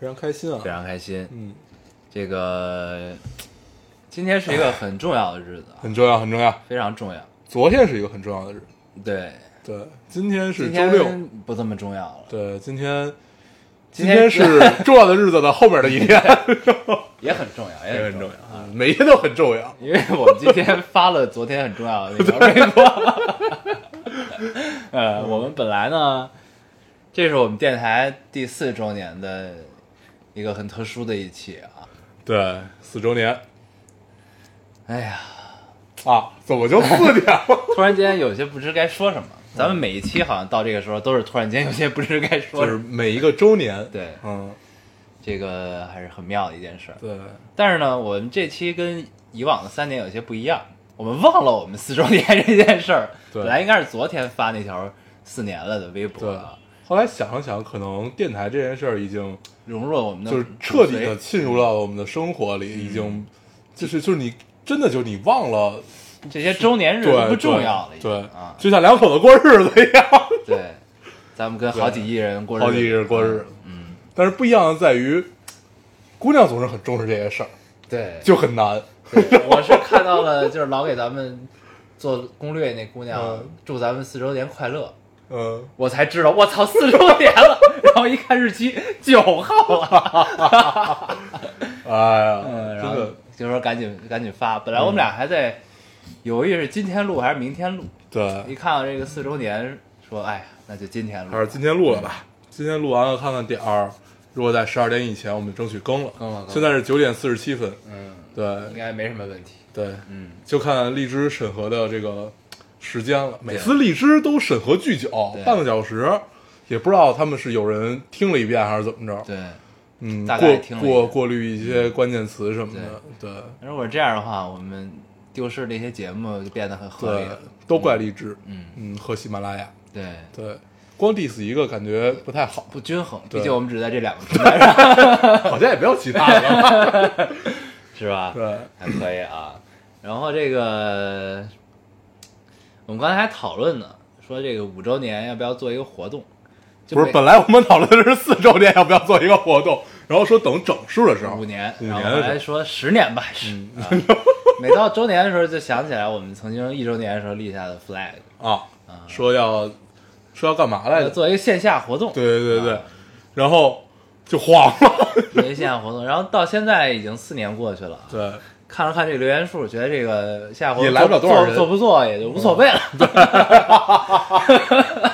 非常开心啊！非常开心。嗯，这个今天是一个很重要的日子，啊，很重要，很重要。非常重要。昨天是一个很重要的日子，对，对，今天是今天周六，不这么重要了，对，今天今天是 重要的日子的后面的一天，也很重要，也也很重要啊。每天都很重要。因为我们今天发了昨天很重要的那条微博。呃，我们本来呢，这是我们电台第四周年的一个很特殊的一期啊。对，四周年哎呀，啊，怎么就四年了？突然间有些不知该说什么。咱们每一期好像到这个时候都是突然间有些不知该说就是。每一个周年，对，嗯，这个还是很妙的一件事儿。对，但是呢，我们这期跟以往的三年有些不一样，我们忘了我们四周年这件事儿。对本来应该是昨天发那条四年了的微博后来想了想，可能电台这件事儿已经融入了我们的就是彻底的浸入到了我们的生活里，已经就是就是你真的就你忘了，这些周年日不重要了，已经对啊，就像两口子过日子一样，对，咱们跟好几亿人过日子，好几亿人过日子嗯，但是不一样的在于，姑娘总是很重视这些事儿，对，就很难。我是看到了，就是老给咱们做攻略那姑娘嗯祝咱们四周年快乐，嗯，我才知道，我操，四周年了，然后一看日期九号了。哎呀，嗯，然后真的就说赶紧赶紧发。本来我们俩还在犹豫是今天录还是明天录，对一对，看到这个四周年，说哎呀，那就今天录。还是今天录了吧？今天录完了，看看点儿。如果在十二点以前，我们争取更了。更了现在是九点四十七分。嗯，应对该没什么问题。对，嗯，就看荔枝审核的这个时间了。每次荔枝都审核巨久对，半个小时，也不知道他们是有人听了一遍还是怎么着。对。嗯，大概过过过滤一些关键词什么的。对如果这样的话，我们丢失这些节目就变得很合理了。，都怪荔枝。嗯，嗯，和喜马拉雅。对，对，光 diss 一个感觉不太好，不均衡，毕竟我们只在这两个平台上，好像也没有其他的了。是吧？对，还可以啊。然后这个，我们刚才还讨论呢，说这个五周年要不要做一个活动？就不是，本来我们讨论的是四周年要不要做一个活动，然后说等整数的时候，五年，五然后来说十年吧，还是、啊。每到周年的时候，就想起来我们曾经一周年的时候立下的 flag，啊，说要说要干嘛来着？做一个线下活动。对对对对啊，然后就黄了。做一个线下活动，然后到现在已经四年过去了，对，看了看这个留言数，觉得这个线下活动也来不了多少人做做不做也就无所谓了。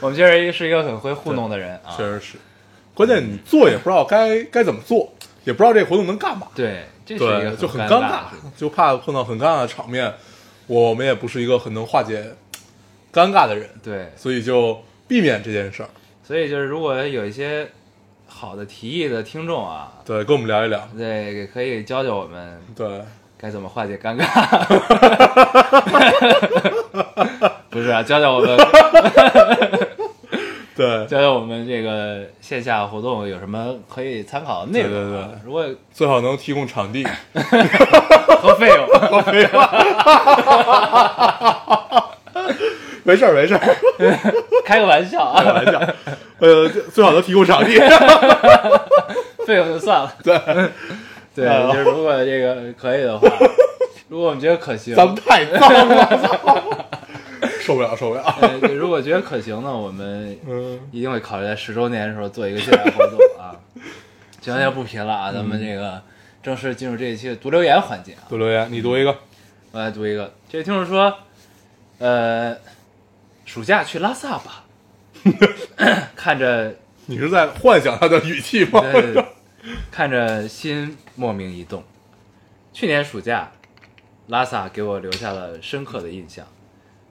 我们确实是一个很会糊弄的人啊。确实是。关键你做也不知道该该怎么做，也不知道这个活动能干嘛。对，这是一个，就很尴尴尬就怕碰到很尴尬的场面。我们也不是一个很能化解尴尬的人，对，所以就避免这件事儿。所以就是如果有一些好的提议的听众啊，对，跟我们聊一聊。对，也可以教教我们对，该怎么化解尴尬。不是啊，教教我们，对，教教我们这个线下活动有什么可以参考的内容、啊。对对对如果最好能提供场地。和费用，没事儿，没事儿，开个玩笑啊，开玩笑。呃，最好能提供场地。费用就算了。对，对，就是如果这个可以的话，如果我们觉得可行，咱们太脏了，受不了，受不了。呃，如果觉得可行呢，我们嗯，一定会考虑在十周年的时候做一个线下活动啊。行，那就不贫了啊，咱们这个正式进入这一期的读留言环节啊。读留言，你读一个。我来读一个，这位听众说，呃，暑假去拉萨吧，看着 你是在幻想他的语气吗？对对对看着心莫名一动。去年暑假，拉萨给我留下了深刻的印象，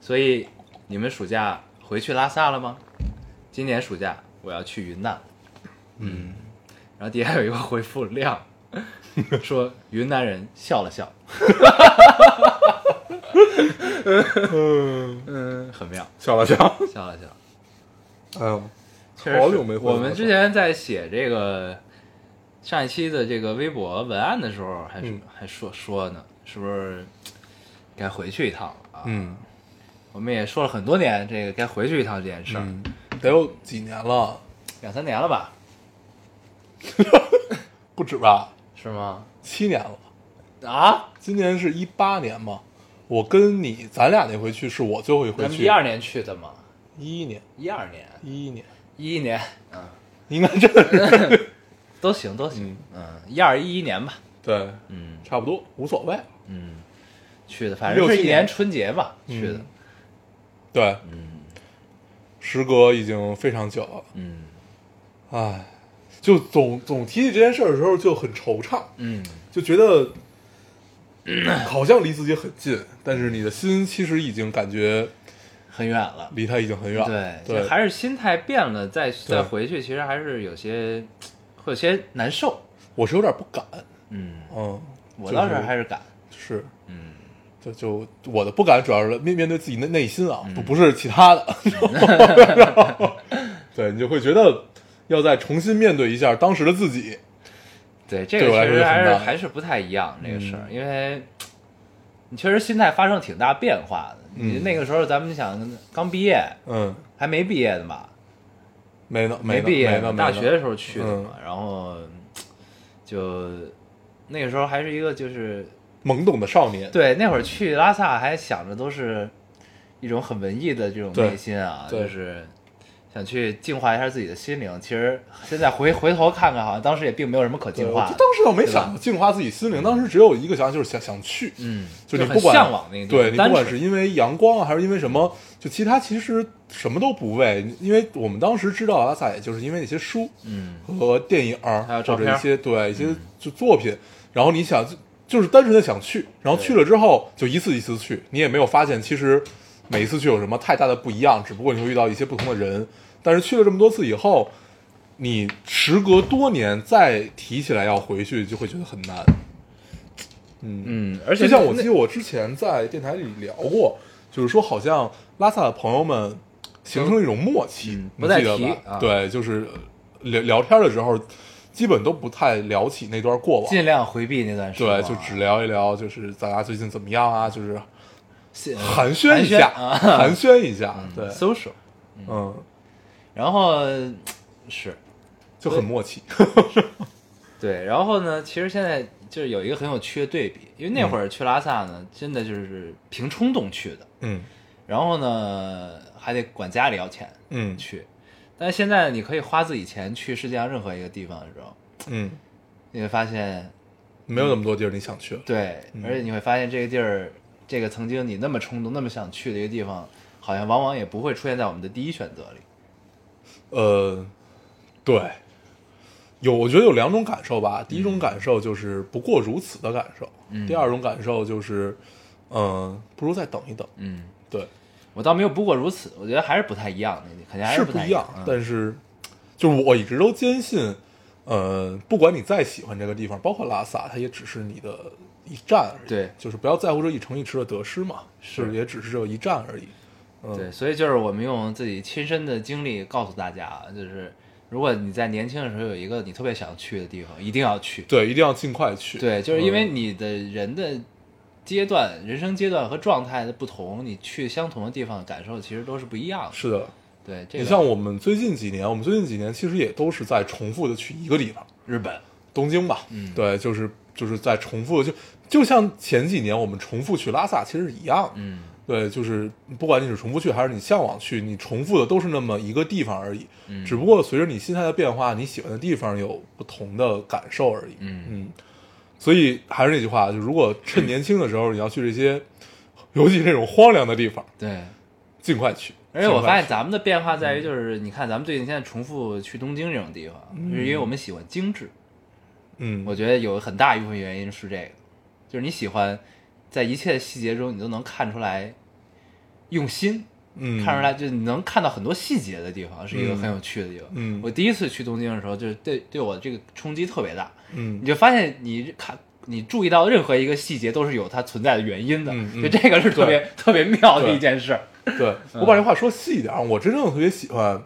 所以你们暑假回去拉萨了吗？今年暑假我要去云南。嗯，然后底下有一个回复亮，说云南人笑了笑，嗯，嗯，很妙，笑了笑，笑了笑。哎呦，确实是好久没回了我们之前在写这个上一期的这个微博文案的时候还，是嗯还说说呢，是不是该回去一趟了啊？嗯我们也说了很多年，这个该回去一趟这件事儿，嗯，得有几年了，两三年了吧？不止吧，是吗？七年了。啊，今年是一八年嘛，我跟你咱俩那回去是我最后一回去，咱们一二年去的嘛，一一年，一二年，一一年，一一年，嗯，应该真的是。都行都行，嗯，一二一一年吧，对，嗯。差不多无所谓。嗯，去的，反正是一年年春节吧去的。嗯，对，嗯时隔已经非常久了，嗯。唉，就总总提起这件事儿的时候就很惆怅，嗯，就觉得 好像离自己很近，但是你的心其实已经感觉很远了。离他已经很远。对，对，还是心态变了，再再回去，其实还是有些会有些难受。我是有点不敢，嗯，嗯，我就是倒是还是敢。是，嗯，就就我的不敢主要是面面对自己的内心啊，嗯。不不是其他的，对你就会觉得要再重新面对一下当时的自己，对，这个确实还是还是不太一样这个事儿，嗯。因为你确实心态发生挺大变化的。你嗯。那个时候咱们想刚毕业，嗯，还没毕业的嘛，没呢，没毕业呢，大学的时候去的嗯。嘛，然后就那个时候还是一个就是懵懂的少年，对，那会儿去拉萨还想着都是一种很文艺的这种内心啊，就是想去净化一下自己的心灵。其实现在回回头看看，好像当时也并没有什么可，净化的。当时倒没想净化自己心灵，当时只有一个想法，就是想想去，嗯，就你不管向往那个对你不管是因为阳光啊，还是因为什么，就其他其实什么都不为，因为我们当时知道拉萨，也就是因为那些书嗯。和电影儿，还有照片一些对一些嗯。就作品，然后你想就就是单纯的想去，然后去了之后就一次一次去，你也没有发现其实每一次去有什么太大的不一样，只不过你会遇到一些不同的人，但是去了这么多次以后，你时隔多年再提起来要回去，就会觉得很难。嗯嗯，而且就像我记得我之前在电台里聊过，就是说好像拉萨的朋友们形成了一种默契，嗯你不再提记得吧？啊对，就是聊聊天的时候，基本都不太聊起那段过往，尽量回避那段时光。对，啊，就只聊一聊，就是大家最近怎么样啊，就是是寒暄一下，啊，寒暄一下，对，social，嗯，然后是。就很默契，对，然后呢，其实现在就是有一个很有趣的对比，因为那会儿去拉萨呢，真的就是凭冲动去的，嗯。然后呢还得管家里要钱嗯。去，但是现在你可以花自己钱去世界上任何一个地方的时候，嗯，你会发现，没有那么多地儿你想去。了，对，而且你会发现这个地儿，这个曾经你那么冲动、那么想去的一个地方，好像往往也不会出现在我们的第一选择里。呃，对，有我觉得有两种感受吧。第一种感受就是不过如此的感受，嗯。第二种感受就是，嗯、不如再等一等。嗯，对，我倒没有不过如此，我觉得还是不太一样的，肯定还不太一是不一样，嗯但是就是我一直都坚信，呃，不管你再喜欢这个地方，包括拉萨，它也只是你的一站而已。对就是不要在乎这一城一池的得失嘛，是是也只是这一站而已。嗯，对，所以就是我们用自己亲身的经历告诉大家啊，就是如果你在年轻的时候有一个你特别想去的地方，一定要去。对，一定要尽快去。对，就是因为嗯你的人的阶段、人生阶段和状态的不同，你去相同的地方感受其实都是不一样的。是的，对，这个你像我们最近几年，我们最近几年其实也都是在重复的去一个地方。日本，东京吧，嗯。对，就是就是在重复，就就像前几年我们重复去拉萨，其实是一样的，嗯。对，就是不管你是重复去还是你向往去，你重复的都是那么一个地方而已，嗯。只不过随着你心态的变化，你喜欢的地方有不同的感受而已，嗯。嗯，所以还是那句话，就如果趁年轻的时候你要去这些，尤其这种荒凉的地方，对。尽快去。而且我发现咱们的变化在于，就是你看咱们最近现在重复去东京这种地方，是因为我们喜欢精致。嗯，我觉得有很大一部分原因是这个，就是你喜欢在一切细节中你都能看出来用心，嗯看出来就你能看到很多细节的地方，是一个嗯很有趣的地方。嗯我第一次去东京的时候，就是对对我这个冲击特别大，嗯你就发现你看。你注意到任何一个细节都是有它存在的原因的，嗯嗯就这个是特别特别妙的一件事。对我把这话说细一点啊，我真正特别喜欢，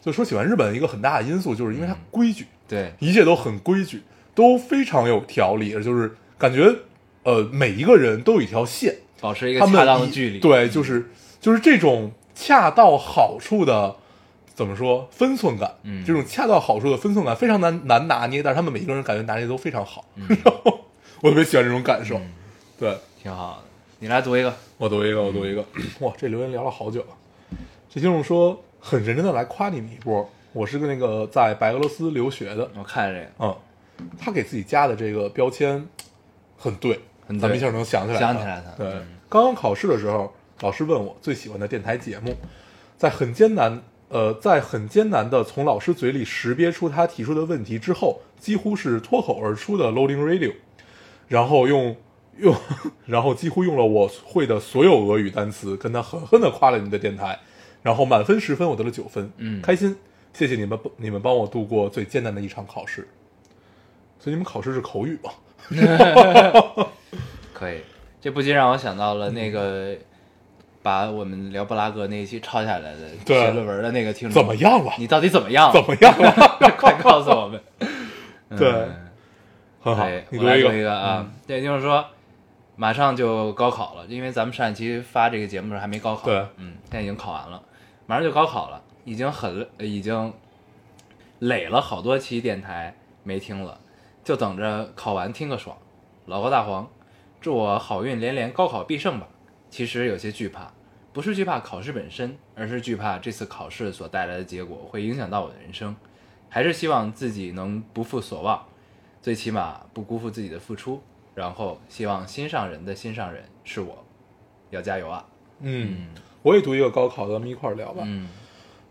就说喜欢日本一个很大的因素，就是因为它规矩，对，一切都很规矩，都非常有条理，就是感觉呃每一个人都有一条线，保持一个恰当的距离。对，就是就是这种恰到好处的。怎么说分寸感？嗯这种恰到好处的分寸感非常难难拿捏，但是他们每一个人感觉拿捏都非常好，嗯然后 我特别喜欢这种感受。对，挺好的。你来读一个，我读一个，我读一个。哇，这留言聊了好久啊。这听众说很认真的来夸你们一波。我是个那个在白俄罗斯留学的，我看着这个，嗯，他给自己加的这个标签很对，很对咱们一下能想起来，想起来他对，嗯刚刚考试的时候，老师问我最喜欢的电台节目，在很艰难，呃，在很艰难的从老师嘴里识别出他提出的问题之后，几乎是脱口而出的 Loading Radio，然后用用，然后几乎用了我会的所有俄语单词，跟他狠狠的夸了你的电台，然后满分十分，我得了九分，嗯开心，谢谢你们，你们帮我度过最艰难的一场考试。所以你们考试是口语吗？可以。这不禁让我想到了那个把我们聊布拉格那一期抄下来的对写论文的那个听众，怎么？样了？你到底怎么样？怎么样 了？快告诉我们。对嗯很好对，，你读一个，我来读一个啊。对，就是说，马上就高考了，因为咱们上一期发这个节目的时候还没高考，对嗯，现在已经考完了，马上就高考了，已经很已经累了好多期电台没听了，就等着考完听个爽。老高大黄，祝我好运连连，高考必胜吧。其实有些惧怕，不是惧怕考试本身，而是惧怕这次考试所带来的结果会影响到我的人生。还是希望自己能不负所望，最起码不辜负自己的付出。然后希望心上人的心上人是我，要加油啊！嗯，我也读一个高考，咱们一块儿聊吧。嗯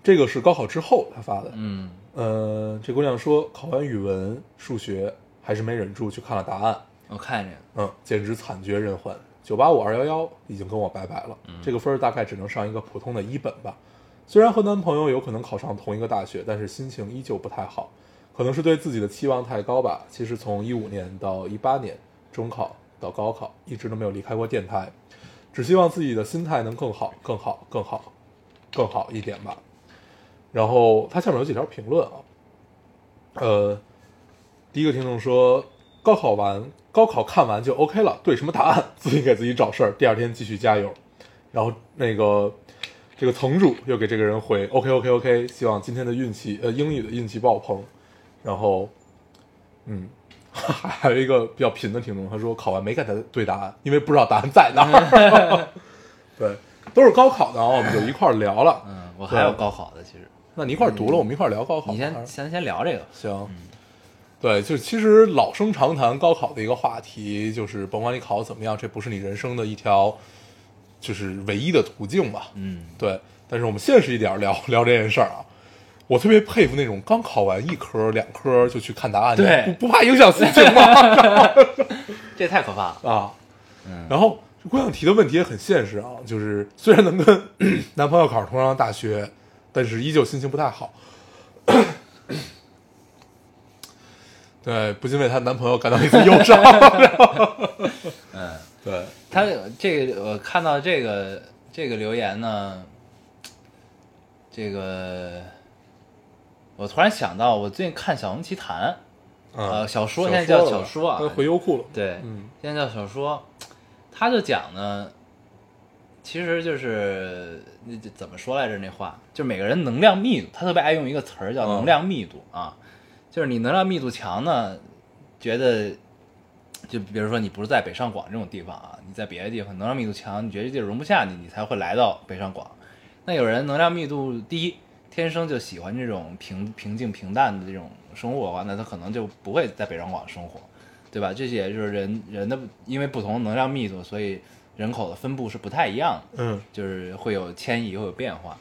这个是高考之后他发的，嗯呃，这姑娘说考完语文、数学还是没忍住去看了答案，我看见嗯，简直惨绝人寰。九八五二幺幺已经跟我拜拜了，这个分儿大概只能上一个普通的一本吧。虽然和男朋友有可能考上同一个大学，但是心情依旧不太好，可能是对自己的期望太高吧。其实从一五年到一八年，中考到高考，一直都没有离开过电台，只希望自己的心态能更好、更好、更好、更好一点吧。然后他下面有几条评论啊，呃，第一个听众说，高考完，高考看完就 OK 了，对什么答案自己给自己找事儿，第二天继续加油。然后那个这个层主又给这个人回 OK OK OK，希望今天的运气呃英语的运气爆棚。然后，嗯，还有一个比较贫的听众，他说考完没给他对答案，因为不知道答案在哪儿。对，都是高考的啊，我们就一块儿聊了。嗯，我还有高考的，其实那你一块儿读了，我们一块儿聊高考。你先先先聊这个，行，对，就其实老生常谈高考的一个话题，就是甭管你考得怎么样，这不是你人生的一条就是唯一的途径吧？嗯，对。但是我们现实一点聊 聊这件事儿啊，我特别佩服那种刚考完一科两科就去看答案的，对不 不怕影响心情吗？这太可怕了，啊，嗯然后这姑娘提的问题也很现实啊，就是虽然能跟 男朋友考上同样的大学，但是依旧心情不太好。对，不禁为她男朋友感到一丝忧伤。嗯，对，她这个我看到这个这个留言呢，这个我突然想到，我最近看《小红奇谈》，呃，小说现在叫小说啊，回优酷了。对，嗯。现在叫小说，他就讲呢，其实就是那怎么说来着？那话就每个人能量密度，他特别爱用一个词儿叫嗯能量密度、啊，就是你能量密度强呢，觉得就比如说你不是在北上广这种地方啊，你在别的地方能量密度强，你觉得这地儿容不下你，你才会来到北上广。那有人能量密度低，天生就喜欢这种平平静平淡的这种生活的话，那他可能就不会在北上广生活。对吧？这些就是人人的因为不同能量密度，所以人口的分布是不太一样的，嗯就是会有迁移，会有变化。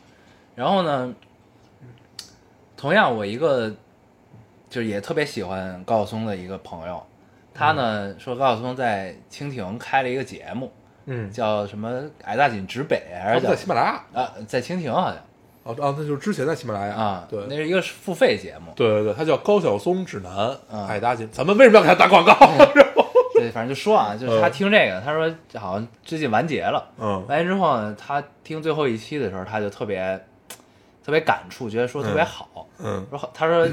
然后呢，同样我一个就是也特别喜欢高晓松的一个朋友，他呢、说高晓松在蜻蜓开了一个节目，嗯，叫什么“矮大紧直北”还是叫在喜马拉雅。啊，在蜻蜓好像。哦啊，那就是之前在喜马拉雅。啊，对，那是一个付费节目，对对对，它叫高晓松指南，嗯矮大紧。咱们为什么要给他打广告？对，反正就说啊，就是他听这个，他说好像最近完结了，嗯。完结之后呢，他听最后一期的时候，他就特别特别感触，觉得说特别好，嗯。说他说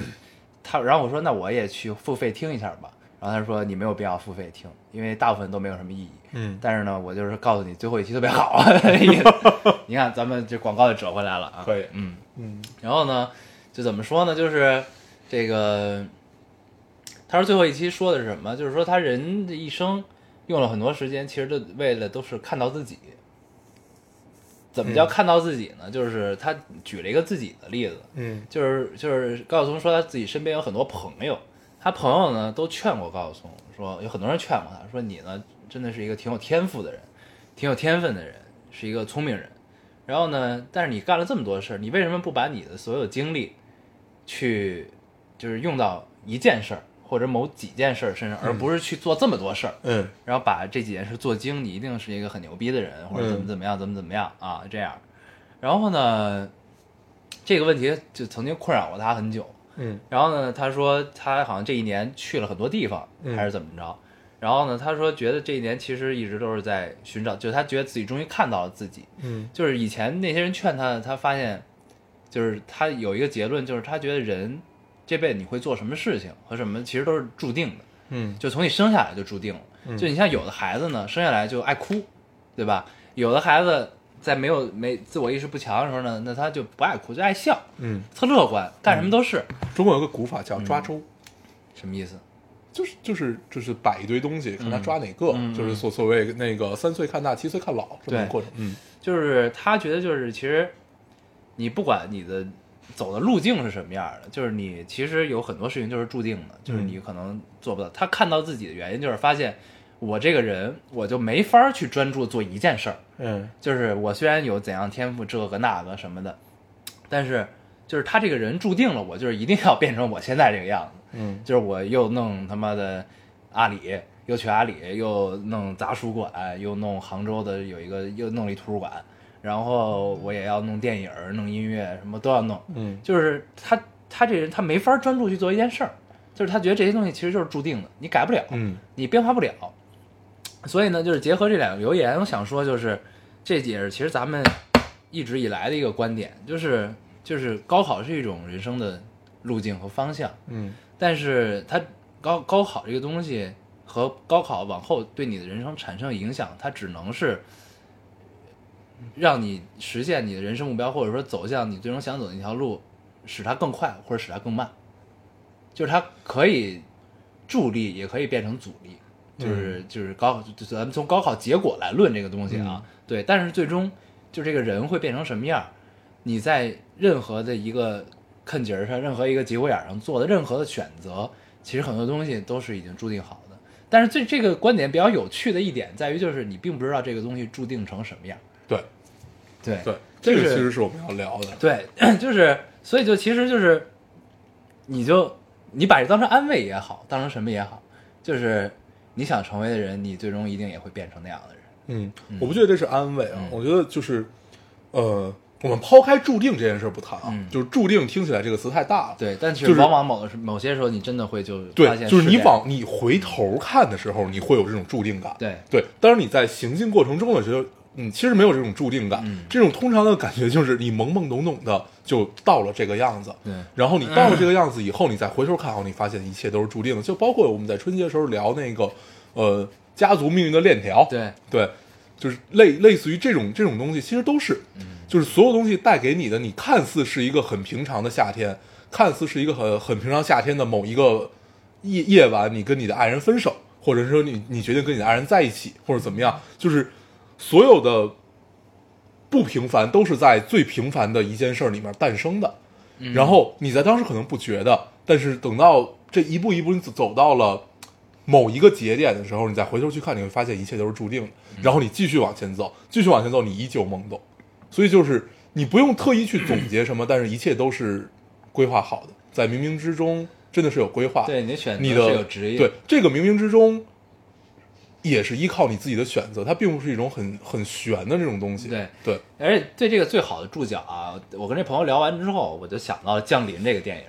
他，然后我说那我也去付费听一下吧，然后他说你没有必要付费听，因为大部分都没有什么意义。嗯但是呢，我就是告诉你最后一期特别好，你看咱们这广告就折回来了啊。可以嗯，嗯然后呢，就怎么说呢？就是这个，他说最后一期说的是什么？就是说他人的一生用了很多时间，其实都为了都是看到自己。怎么叫嗯看到自己呢？就是他举了一个自己的例子，嗯就是就是高晓松说他自己身边有很多朋友，他朋友呢都劝过高晓松说，有很多人劝过他说你呢真的是一个挺有天赋的人，挺有天分的人，是一个聪明人。然后呢，但是你干了这么多事儿，你为什么不把你的所有精力去就是用到一件事儿或者某几件事儿身上，而不是去做这么多事儿？嗯然后把这几件事做精，你一定是一个很牛逼的人，或者怎么怎么样，怎么怎么样啊，这样。然后呢，这个问题就曾经困扰过他很久。嗯然后呢，他说他好像这一年去了很多地方，嗯还是怎么着。然后呢，他说觉得这一年其实一直都是在寻找，就是他觉得自己终于看到了自己。嗯就是以前那些人劝他，他发现，就是他有一个结论，就是他觉得人这辈子你会做什么事情和什么，其实都是注定的。嗯就从你生下来就注定了。嗯就你像有的孩子呢，生下来就爱哭，对吧？有的孩子在没有没自我意识不强的时候呢，那他就不爱哭，就爱笑，嗯，特乐观，干什么都是。中国有个古法叫抓周，什么意思？就是就是就是摆一堆东西，看他抓哪个，嗯就是所所谓那个三岁看大，七岁看老这么一个过程。嗯就是他觉得就是其实你不管你的走的路径是什么样的，就是你其实有很多事情就是注定的，就是你可能做不到。他看到自己的原因就是发现我这个人我就没法去专注做一件事儿。嗯就是我虽然有怎样天赋，这个那个什么的，但是就是他这个人注定了，我就是一定要变成我现在这个样子。嗯就是我又弄他妈的阿里，又去阿里，又弄杂书馆，又弄杭州的有一个，又弄了一图书馆，然后我也要弄电影、弄音乐，什么都要弄。嗯就是他他这人他没法专注去做一件事儿，就是他觉得这些东西其实就是注定的，你改不了。嗯你变化不了。所以呢，就是结合这两个留言，我想说，就是这也是其实咱们一直以来的一个观点，就是就是高考是一种人生的路径和方向，嗯但是它高高考这个东西和高考往后对你的人生产生影响，它只能是让你实现你的人生目标，或者说走向你最终想走的那条路，使它更快或者使它更慢，就是它可以助力，也可以变成阻力。就是就是高，就咱们从高考结果来论这个东西啊，对，但是最终就这个人会变成什么样，你在任何的一个坎节儿上，任何一个节骨眼上做的任何的选择，其实很多东西都是已经注定好的。但是这这个观点比较有趣的一点在于，就是你并不知道这个东西注定成什么样。对对对，这个其实是我们要聊的。对，就是所以就其实就是，你就你把这当成安慰也好，当成什么也好，就是你想成为的人，你最终一定也会变成那样的人。嗯，我不觉得这是安慰啊，嗯我觉得就是，呃，我们抛开注定这件事不谈啊，嗯就是注定听起来这个词太大了。对，但是就是往往某的时某些时候，你真的会就发对，现就是你往你回头看的时候，你会有这种注定感。对对，当然你在行进过程中的时候，嗯，其实没有这种注定感。嗯这种通常的感觉就是你懵懵懂懂的就到了这个样子。对然后你到了这个样子以后，你再回头看好，你发现一切都是注定的。就包括我们在春节的时候聊那个，呃，家族命运的链条。对对，就是类类似于这种这种东西，其实都是，就是所有东西带给你的，你看似是一个很平常的夏天，看似是一个很很平常夏天的某一个夜夜晚，你跟你的爱人分手，或者是说你你决定跟你的爱人在一起，或者怎么样，就是所有的不平凡都是在最平凡的一件事儿里面诞生的。然后你在当时可能不觉得，但是等到这一步一步你走走到了某一个节点的时候，你再回头去看，你会发现一切都是注定的。然后你继续往前走，继续往前走，你依旧懵懂。所以就是你不用特意去总结什么，但是一切都是规划好的，在冥冥之中真的是有规划。对，你的选择你的是有职业，对这个冥冥之中，也是依靠你自己的选择，它并不是一种很很玄的这种东西。对对，而且对这个最好的注脚啊，我跟这朋友聊完之后，我就想到了《降临》这个电影，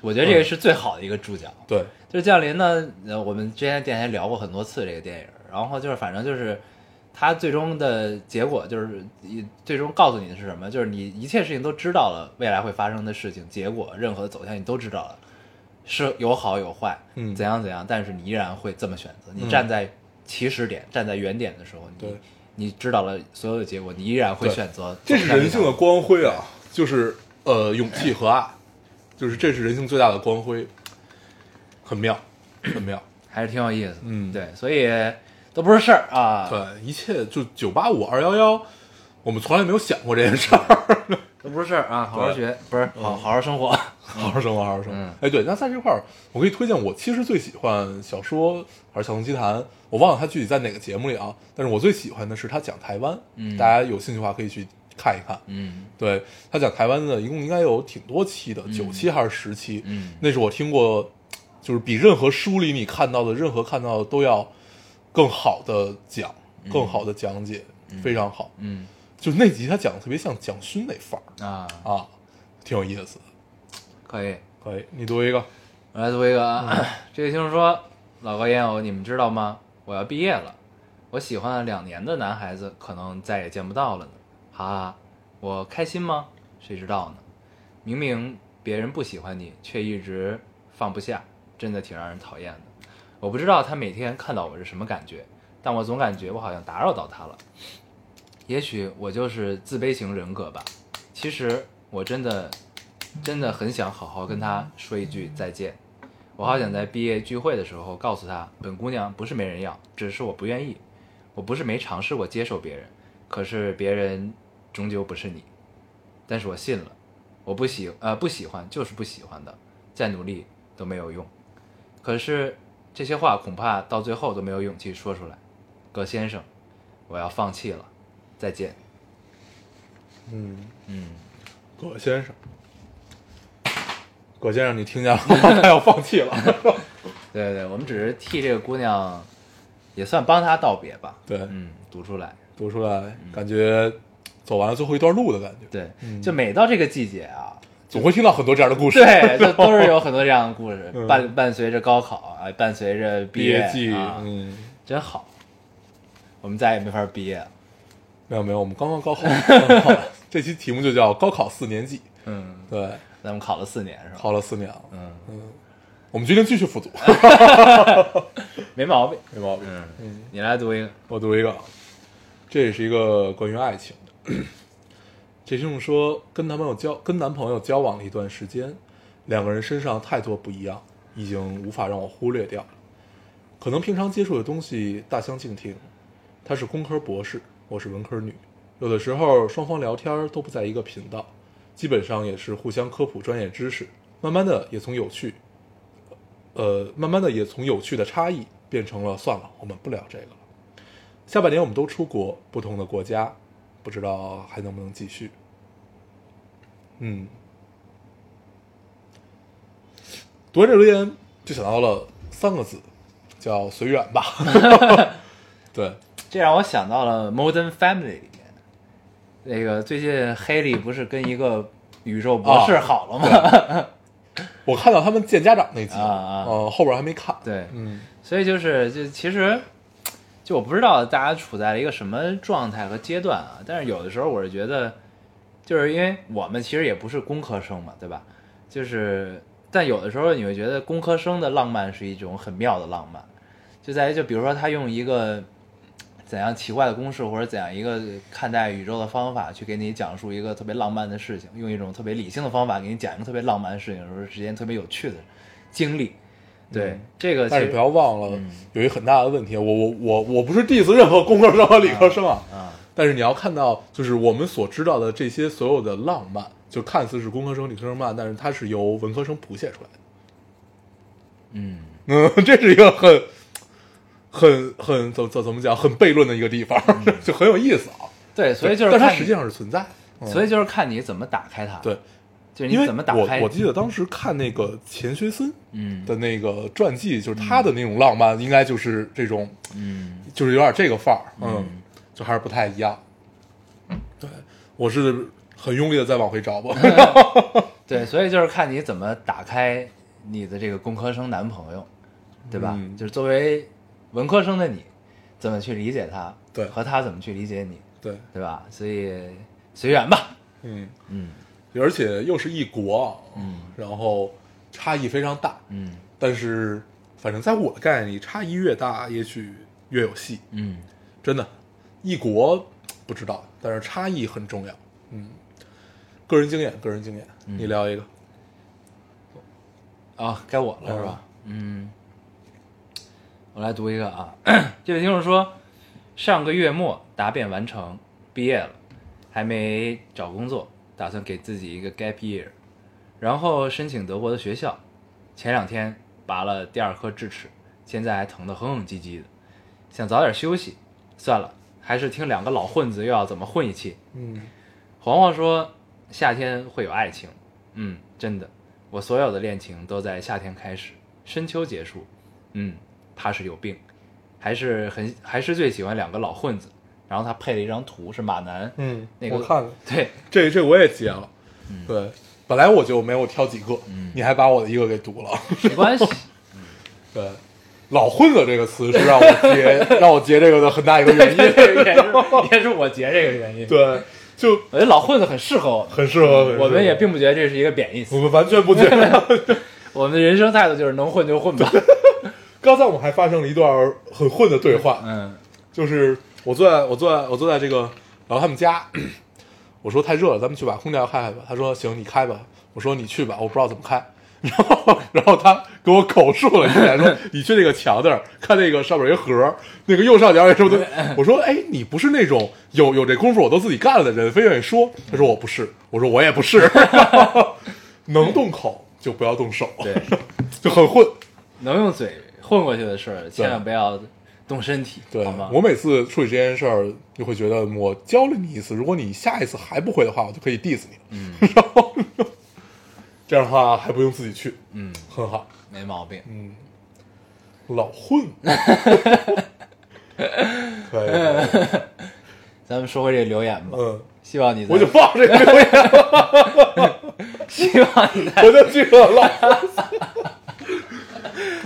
我觉得这个是最好的一个注脚。对，就是《降临》呢，呃，我们之前电台聊过很多次这个电影，然后就是反正就是它最终的结果就是一最终告诉你的是什么？就是你一切事情都知道了，未来会发生的事情，结果任何的走向你都知道了，是有好有坏，嗯怎样怎样，但是你依然会这么选择。你站在起始点，站在原点的时候，你对你知道了所有的结果，你依然会选择这是人性的光辉啊，就是呃勇气和爱，就是这是人性最大的光辉，很妙，很妙。还是挺有意思的。嗯对，所以都不是事儿啊，对，一切就九八五二幺幺，我们从来没有想过这件事儿。都不是事儿啊，好好学，不是好好好生活。好好生活，好好生活。嗯哎，对，那在这块儿，我可以推荐我其实最喜欢小说还是小众奇谈，我忘了他具体在哪个节目里啊，但是我最喜欢的是他讲台湾，嗯大家有兴趣的话可以去看一看。嗯对他讲台湾的，一共应该有挺多期的，九期还是十期？嗯那是我听过，就是比任何书里你看到的任何看到的都要更好的讲，更好的讲解，非常好。嗯就那集他讲的特别像蒋勋那范儿啊，啊，挺有意思的。可以。可以，你读一个。我来读一个啊，这位听众说：“老高烟友，你们知道吗？我要毕业了，我喜欢了两年的男孩子可能再也见不到了呢。哈哈，我开心吗？谁知道呢？明明别人不喜欢你，却一直放不下，真的挺让人讨厌的。我不知道他每天看到我是什么感觉，但我总感觉我好像打扰到他了。也许我就是自卑型人格吧。其实我真的真的很想好好跟他说一句再见。我好想在毕业聚会的时候告诉他，本姑娘不是没人要，只是我不愿意。我不是没尝试过接受别人，可是别人终究不是你。但是我信了，我不喜呃不喜欢就是不喜欢的，再努力都没有用。可是这些话恐怕到最后都没有勇气说出来。葛先生，我要放弃了，再见。嗯，嗯，葛先生，葛先生，你听见了吗？他要放弃了。对对对，我们只是替这个姑娘，也算帮她道别吧。对，嗯，读出来。读出来，感觉走完了最后一段路的感觉。对，嗯就每到这个季节啊，总会听到很多这样的故事。对，就都是有很多这样的故事，嗯伴伴随着高考啊，伴随着毕业业季，啊，嗯，真好。我们再也没法毕业了。没有没有，我们刚刚 高考，这期题目就叫高考四年级。嗯，对，咱们考了四年是吧？考了四年了。嗯，我们决定继续复读，没毛病。没毛病。嗯，你来读一个。我读一个，这也是一个关于爱情的。这听众说，跟男朋友交跟男朋友交往了一段时间，两个人身上太多不一样，已经无法让我忽略掉了。可能平常接触的东西大相径庭，他是工科博士，我是文科女，有的时候双方聊天都不在一个频道，基本上也是互相科普专业知识，慢慢的也从有趣，呃，慢慢的也从有趣的差异变成了算了，我们不聊这个了。下半年我们都出国，不同的国家，不知道还能不能继续。嗯，读完这留言就想到了三个字，叫随缘吧。对，这让我想到了《Modern Family》里面，那个最近黑莉不是跟一个宇宙博士啊好了吗？我看到他们见家长那集，啊啊呃，后边还没看。对，嗯，所以就是就其实，就我不知道大家处在了一个什么状态和阶段啊，但是有的时候我是觉得，就是因为我们其实也不是工科生嘛，对吧？就是，但有的时候你会觉得工科生的浪漫是一种很妙的浪漫，就在于就比如说他用一个怎样奇怪的公式或者怎样一个看待宇宙的方法去给你讲述一个特别浪漫的事情，用一种特别理性的方法给你讲一个特别浪漫的事情的时候，是一件特别有趣的经历。对，嗯。这个但是不要忘了嗯。有一个很大的问题，我我我我不是 diss 任何工科生和理科生啊，啊，但是你要看到，就是我们所知道的这些所有的浪漫，就看似是工科生、理科生漫，但是它是由文科生谱写出来的。嗯，嗯，这是一个很、很、很怎怎怎么讲，很悖论的一个地方，就很有意思啊。对，所以就是但它实际上是存在。嗯所以就是看你怎么打开它。对，就是因为你怎么打开？我我记得当时看那个钱学森嗯的那个传记，就是他的那种浪漫，应该就是这种，嗯就是有点这个范儿，嗯嗯，就还是不太一样。对，我是很用力的在往回找吧。对，所以就是看你怎么打开你的这个工科生男朋友，对吧？嗯就是作为文科生的你，怎么去理解他？对和他怎么去理解你，对，对吧？所以随缘吧。嗯，嗯而且又是一国，嗯然后差异非常大，嗯但是反正在我的概念里，差异越大，也许越有戏。嗯真的，异国不知道，但是差异很重要。嗯，个人经验，个人经验，嗯你聊一个。啊，该我了是吧？嗯，我来读一个啊。这位听众说，上个月末答辩完成，毕业了，还没找工作，打算给自己一个 gap year，然后申请德国的学校。前两天拔了第二颗智齿，现在还疼得哼哼唧唧的，想早点休息。算了，还是听两个老混子又要怎么混一气。嗯黄黄说：“夏天会有爱情。”嗯，真的，我所有的恋情都在夏天开始，深秋结束。嗯，怕是有病，还是很还是最喜欢两个老混子。然后他配了一张图，是马南，嗯，那个我看了，对，这这我也截了。对，本来我就没有挑几个，嗯你还把我的一个给堵了。没关系。对，老混子这个词是让我截 让我截这个的很大一个原因。也是也是我截这个原因。对，就我觉得老混子很适合我们，很适合。很适合我们也并不觉得这是一个贬义词。我们完全不觉得。我们的人生态度就是能混就混吧。刚才我们还发生了一段很混的对话，嗯就是我坐在我坐在我坐在这个然后他们家，我说太热了，咱们去把空调开开吧。他说行，你开吧。我说你去吧，我不知道怎么开。然后然后他给我口述了一下，说 你去那个墙那儿看那个上面一盒，那个右上角有什么。我说哎，你不是那种有有这功夫我都自己干了的人，非愿意说。他说我不是，我说我也不是，能动口就不要动手，对，就很混。能用嘴混过去的事儿，千万不要动身体，对好吗？我每次处理这件事儿，就会觉得我教了你一次，如果你下一次还不会的话，我就可以 diss 你。嗯，然后这样的话还不用自己去，嗯，很好。没毛病。嗯，老混，可以，咱们说回这个留言吧，嗯，希望你我就放这个留言了，希望你在我就记了老混。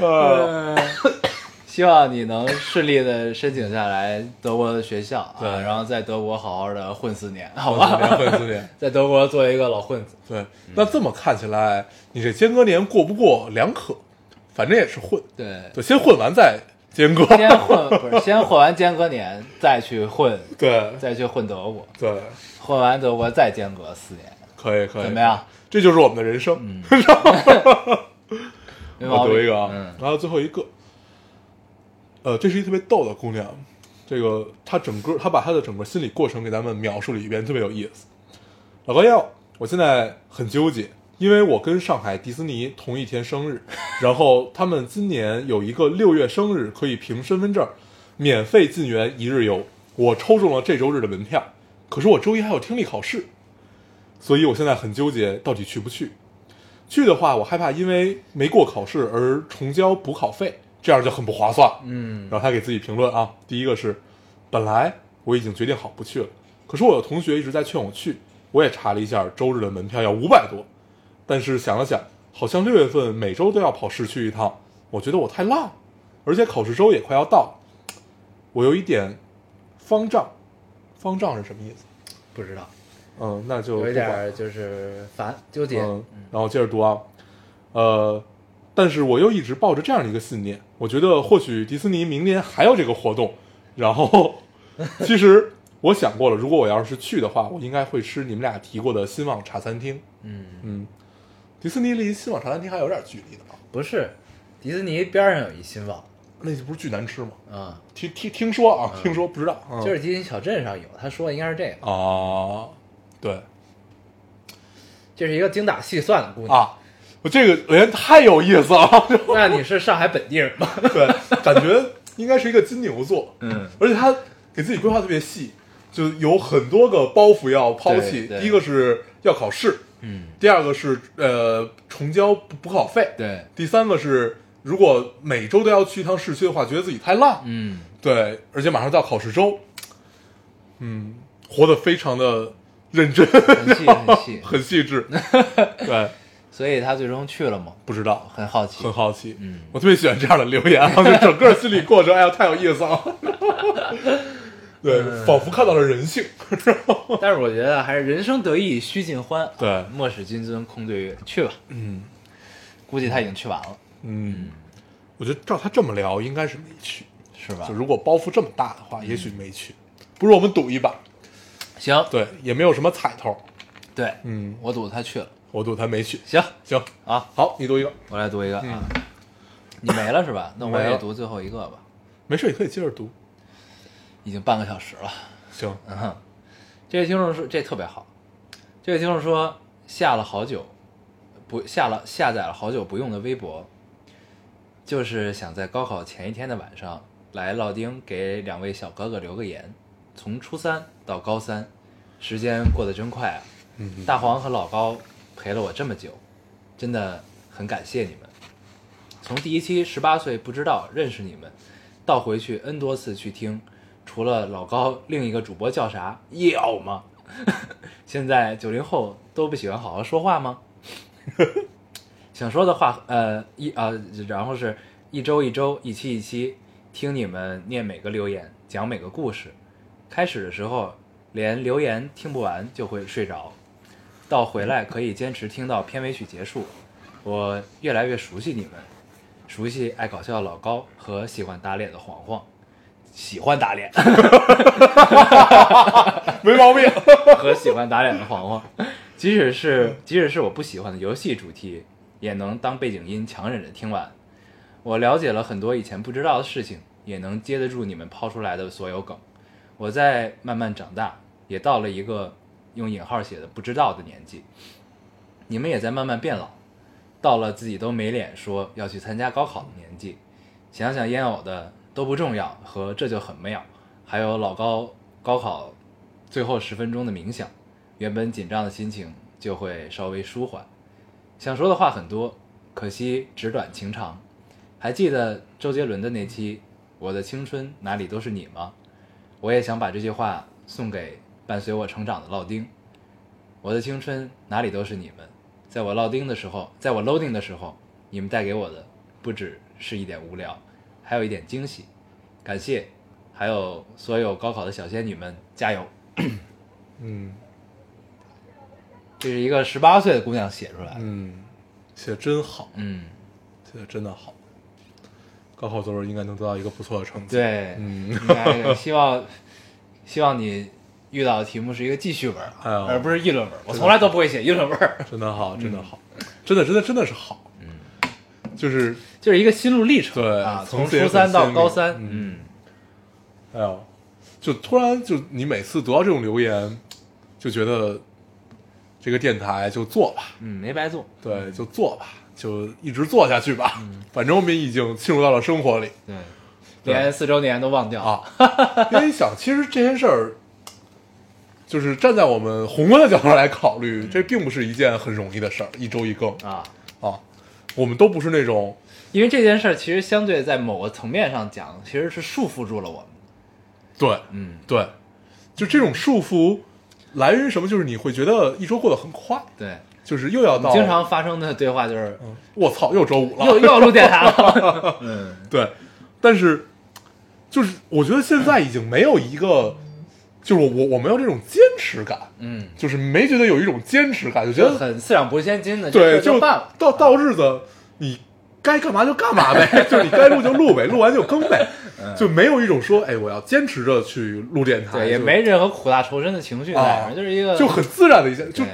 呃，希望你能顺利的申请下来德国的学校啊，对。然后在德国好好的混四年，好吧？混四年。在德国做一个老混子，对，那这么看起来，你这间隔年过不过两可，反正也是混，对，就先混完再间隔。先混不是 先混完间隔年，再去混，对。再去混德国，对，混完德国再间隔四年，可以可以，怎么样？这就是我们的人生。我读一个啊，嗯然后最后一个，呃，这是一特别逗的姑娘，这个她整个她把她的整个心理过程给咱们描述了一遍，特别有意思。老高要，我现在很纠结，因为我跟上海迪士尼同一天生日，然后他们今年有一个六月生日可以凭身份证免费进园一日游，我抽中了这周日的门票，可是我周一还有听力考试，所以我现在很纠结，到底去不去。去的话，我害怕因为没过考试而重交补考费，这样就很不划算。嗯然后他给自己评论啊，第一个是，本来我已经决定好不去了，可是我的同学一直在劝我去，我也查了一下，周日的门票要五百多，但是想了想，好像六月份每周都要跑市区一趟，我觉得我太浪，而且考试周也快要到，我有一点方丈，方丈是什么意思？不知道，嗯，那就有一点就是烦纠结，嗯，然后接着读啊，呃，但是我又一直抱着这样的一个信念，我觉得或许迪士尼明年还有这个活动，然后 其实我想过了，如果我要是去的话，我应该会吃你们俩提过的新旺茶餐厅。嗯，嗯，迪士尼离新旺茶餐厅还有点距离的啊，不是，迪士尼边上有一新旺那不是巨难吃吗？啊，听听听说啊，听说不知道，嗯就是迪士尼小镇上有，他说的应该是这个，啊，对这是一个精打细算的姑娘。啊，我这个人太有意思了，那你是上海本地人吗？对，感觉应该是一个金牛座，嗯，而且他给自己规划特别细，就有很多个包袱要抛弃。第一个是要考试，嗯，第二个是呃重交补补考费，对，第三个是如果每周都要去一趟市区的话，觉得自己太烂，嗯，对，而且马上到考试周，嗯，活得非常的认真，很细 很细，很细致，对，所以他最终去了吗？不知道，很好奇，很好奇，嗯。我特别喜欢这样的留言啊，就整个心理过程，哎呀，太有意思了，对，嗯。仿佛看到了人性，但是我觉得还是人生得意须尽欢，啊对莫使金樽空对月，去吧，嗯。估计他已经去完了，嗯，我觉得照他这么聊，应该是没去，是吧？就？如果包袱这么大的话，也许没去，不如我们赌一把，行，对，也没有什么彩头，对，嗯，我赌他去了，我赌他没去，行行，啊，好，你读一个，我来读一个啊，嗯。你没了是吧？那我也读最后一个吧，没事，你可以接着读，已经半个小时了。行，嗯哼，这位听众说这特别好，这位听众说下了好久不下了下载了好久不用的微博，就是想在高考前一天的晚上来老丁给两位小哥哥留个言。从初三到高三，时间过得真快啊！嗯大黄和老高陪了我这么久，真的很感谢你们。从第一期十八岁不知道认识你们，到回去 N 多次去听，除了老高，另一个主播叫啥？要吗？现在九零后都不喜欢好好说话吗？想说的话，呃，一啊、然后是一周一周，一期一期，听你们念每个留言，讲每个故事。开始的时候连留言听不完就会睡着，到回来可以坚持听到片尾曲结束。我越来越熟悉你们，熟悉爱搞笑的老高和喜欢打脸的黄黄，喜欢打脸 没毛病，和喜欢打脸的黄黄，即使是即使是我不喜欢的游戏主题，也能当背景音强忍着听完。我了解了很多以前不知道的事情，也能接得住你们抛出来的所有梗。我在慢慢长大，也到了一个用引号写的不知道的年纪。你们也在慢慢变老，到了自己都没脸说要去参加高考的年纪。想想烟偶的都不重要和这就很妙，还有老高高考最后十分钟的冥想，原本紧张的心情就会稍微舒缓。想说的话很多，可惜纸短情长。还记得周杰伦的那期《我的青春哪里都是你》吗？我也想把这句话送给伴随我成长的烙丁。我的青春哪里都是你们，在我烙丁的时候，在我 loading 的时候，你们带给我的不只是一点无聊，还有一点惊喜。感谢，还有所有高考的小仙女们，加油！嗯 这是一个十八岁的姑娘写出来的。嗯，写的真好，嗯，写的真的好，高考作文应该能得到一个不错的成绩，，对，嗯。应该希望希望你遇到的题目是一个记叙文，哎而不是议论文。我从来都不会写议论文，真的好，真的好，真的真的真的是好，嗯，就是。就是一个心路历程。对啊，从初三到高三，嗯。嗯，哎呦，就突然就你每次读到这种留言，就觉得这个电台就做吧，嗯，没白做。对，就做吧，就一直做下去吧，反正我们已经进入到了生活里。对，对。连四周年都忘掉。啊，因为你想，其实这件事儿。就是站在我们宏观的角度来考虑，这并不是一件很容易的事儿，一周一更。啊，啊，我们都不是那种因为这件事儿其实相对在某个层面上讲，其实是束缚住了我们。对，嗯，对，就这种束缚来源于什么？就是你会觉得一周过得很快，对，就是又要到经常发生的对话就是嗯我操，又周五了，又又要录电台了。嗯，对，但是就是我觉得现在已经没有一个，就是我我我没有这种坚持感，嗯，就是没觉得有一种坚持感，就觉得很四两拨千斤的，对，就。到到日子你。该干嘛就干嘛呗，就是你该录就录呗，录完就更呗，就没有一种说，哎，我要坚持着去录电台，嗯对，也没任何苦大仇深的情绪在，啊就是一个就很自然的一件，就对，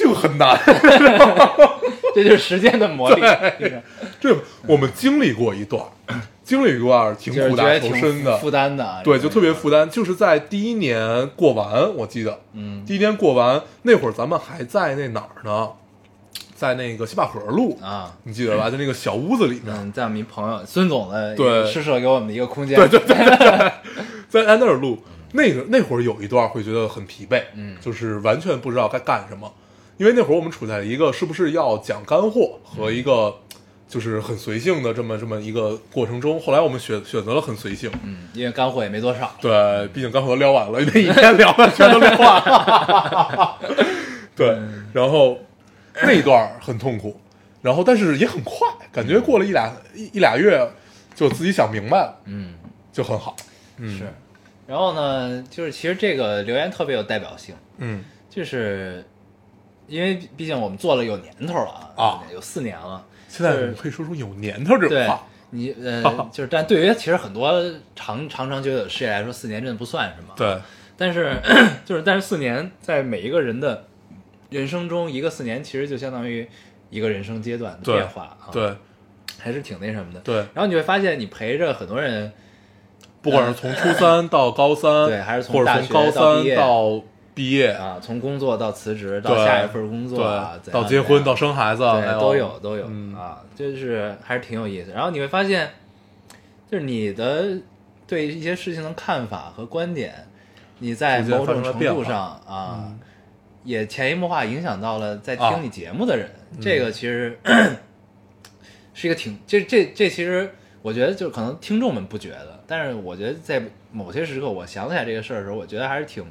这个很难，这就是时间的磨砺，这我们经历过一段，经历过一段挺就是苦大仇深的，负担的啊，对，就特别负担。就是在第一年过完，我记得，嗯。第一年过完那会儿，咱们还在那哪儿呢？在那个西坝河路，啊。你记得吧？就那个小屋子里面，嗯，在我们一朋友孙总的对。施舍给我们的一个空间，对对对对。对，在在那儿录。那个那会儿有一段会觉得很疲惫，嗯。就是完全不知道该干什么，因为那会儿我们处在一个是不是要讲干货和一个就是很随性的这么这么一个过程中，后来我们选选择了很随性，嗯，因为干货也没多少。对，毕竟干货都聊完了，那一天聊的全都聊完了，对，然后那一段很痛苦，然后但是也很快，感觉过了一俩一一俩月就自己想明白了，嗯，就很好，嗯。是。然后呢，就是其实这个留言特别有代表性，嗯。就是因为毕竟我们做了有年头了啊有四年了。现在我们可以说出有年头这话，你呃，就是但对于其实很多长长长久久的事业来说，四年真的不算什么。，对，但是 就是但是四年在每一个人的人生中，一个四年其实就相当于一个人生阶段的变化啊，，对还是挺那什么的。对，然后你会发现，你陪着很多人，不管是从初三到高三，对还是从大学从高三到毕业。啊，从工作到辞职到下一份工作啊，对，到结婚到生孩子，哎对，都有都有、嗯。啊，就是还是挺有意思。然后你会发现，就是你的对一些事情的看法和观点，你在某种程度上啊，嗯。也潜移默化影响到了在啊。听你节目的人。嗯。这个其实 是一个挺这这这其实。我觉得就是可能听众们不觉得，但是我觉得在某些时刻，我想起来这个事儿的时候，我觉得还是挺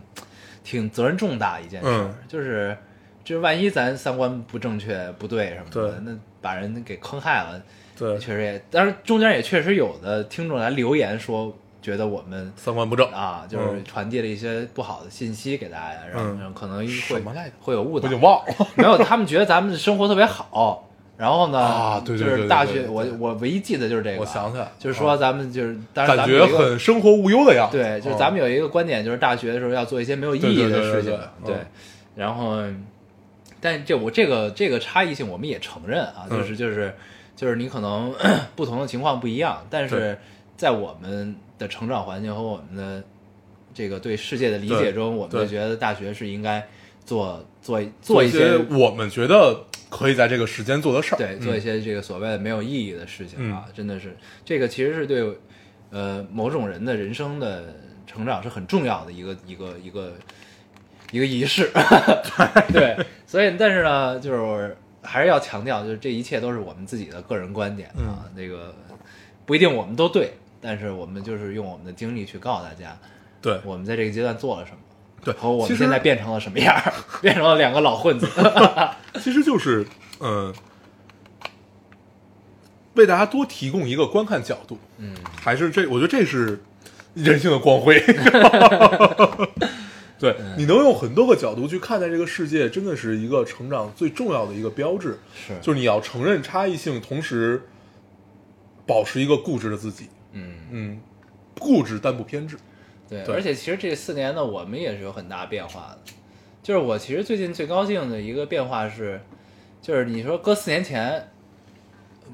挺责任重大一件事就是就是万一咱三观不正确、不对什么的，那把人给坑害了，对，确实也，但是中间也确实有的听众来留言说，觉得我们三观不正，啊，就是嗯传递了一些不好的信息给大家，然后嗯然后可能会会有误导我就，忘了。没有，他们觉得咱们的生活特别好。然后呢？啊对对就是大学，我我唯一记得就是这个。我想起来就是说咱们就是，当然感觉很生活无忧的样子。对，就是嗯咱们有一个观点，就是大学的时候要做一些没有意义的事情，对然后，但这我这个这个差异性我们也承认啊，嗯就是就是就是你可能 不同的情况不一样，但是在我们的成长环境和我们的这个对世界的理解中，我们就觉得大学是应该做做做一些我们觉得可以在这个时间做的事儿。对，嗯做一些这个所谓的没有意义的事情啊，真的是这个其实是对呃某种人的人生的成长是很重要的一个一个一个一个仪式。对，所以但是呢，就是还是要强调，就是这一切都是我们自己的个人观点嗯啊，那个不一定我们都对，但是我们就是用我们的经历去告诉大家，对我们在这个阶段做了什么。对，和我们现在变成了什么样？变成了两个老混子。其实就是嗯，为大家多提供一个观看角度。嗯，还是这，我觉得这是人性的光辉。对，你能用很多个角度去看待这个世界，真的是一个成长最重要的一个标志。是就是你要承认差异性，同时保持一个固执的自己。嗯。嗯，固执但不偏执。对，对而且其实这四年呢，我们也是有很大变化的。就是我其实最近最高兴的一个变化是，就是你说搁四年前，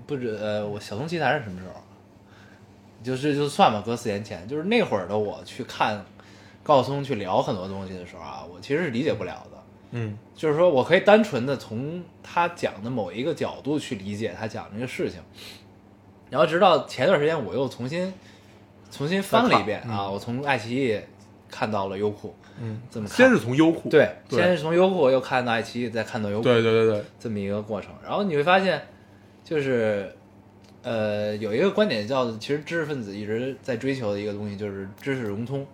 不止呃，我小松奇谈是什么时候？就是就算吧，搁四年前，就是那会儿的我去看高晓松去聊很多东西的时候啊，我其实是理解不了的。嗯就是说我可以单纯的从他讲的某一个角度去理解他讲这个事情，然后直到前段时间我又重新重新翻了一遍啊，我从爱奇艺看到了优酷，嗯，这么看。先是从优酷，对，对。先是从优酷又看到爱奇艺，再看到优酷，对对对对，这么一个过程。然后你会发现，就是呃，有一个观点叫，其实知识分子一直在追求的一个东西，就是知识融通，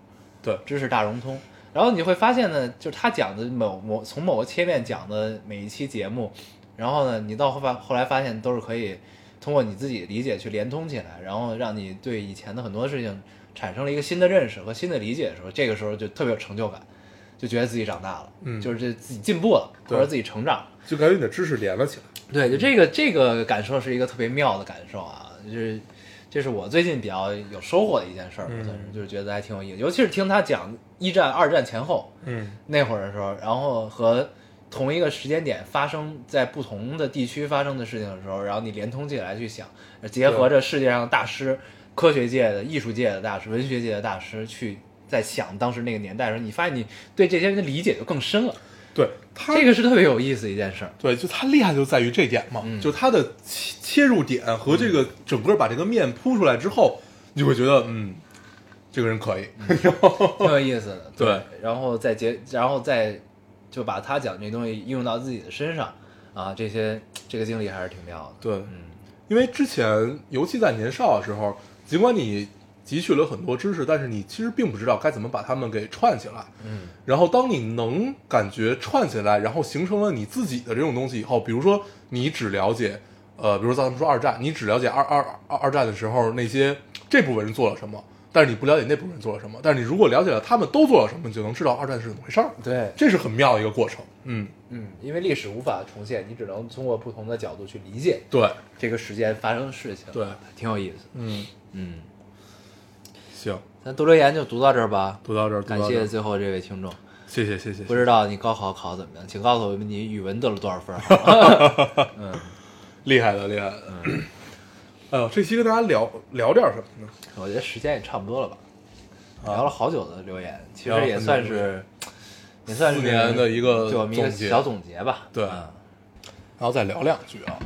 对。知识大融通。然后你会发现呢，就是他讲的某某从某个切面讲的每一期节目，然后呢，你到后发后来发现都是可以通过你自己理解去连通起来，然后让你对以前的很多事情产生了一个新的认识和新的理解的时候，这个时候就特别有成就感，就觉得自己长大了，嗯就是这自己进步了，或对者自己成长了。就感觉你的知识连了起来。对，就这个这个感受是一个特别妙的感受啊，就是这是我最近比较有收获的一件事儿，是就是觉得还挺有意思，尤其是听他讲一战、二战前后嗯那会儿的时候，然后和同一个时间点发生在不同的地区发生的事情的时候，然后你连通起来去想，结合着世界上的大师、科学界的、艺术界的大师、文学界的大师去在想当时那个年代的时候，你发现你对这些人的理解就更深了，对他这个是特别有意思的一件事儿。对，就他厉害就在于这点嘛，嗯就他的切切入点和这个整个把这个面铺出来之后，你就会觉得，嗯，这个人可以。挺有意思的。对，然后再结，然后再就把他讲这东西应用到自己的身上啊，这些这个经历还是挺妙的。对，嗯因为之前，尤其在年少的时候，尽管你汲取了很多知识，但是你其实并不知道该怎么把它们给串起来。嗯然后，当你能感觉串起来，然后形成了你自己的这种东西以后，比如说你只了解，呃，比如说咱们说二战，你只了解二二二二战的时候那些这部分人做了什么，但是你不了解那部分人做了什么。但是你如果了解了他们都做了什么，你就能知道二战是怎么回事儿。对，这是很妙的一个过程。嗯，嗯，因为历史无法重现，你只能通过不同的角度去理解对，这个时间发生的事情。对，挺有意思。嗯，嗯，行，咱读留言就读到这儿吧。读到这儿，感谢最后这位听众。谢谢谢谢，不知道你高考考怎么样，请告诉我们你语文得了多少分儿。嗯，厉害的厉害的。哎呦，这期跟大家聊聊点什么呢？我觉得时间也差不多了吧，啊聊了好久的留言，其实也算是也算是四年的一个对我们一个总结小总结吧。对嗯然后再聊两句啊。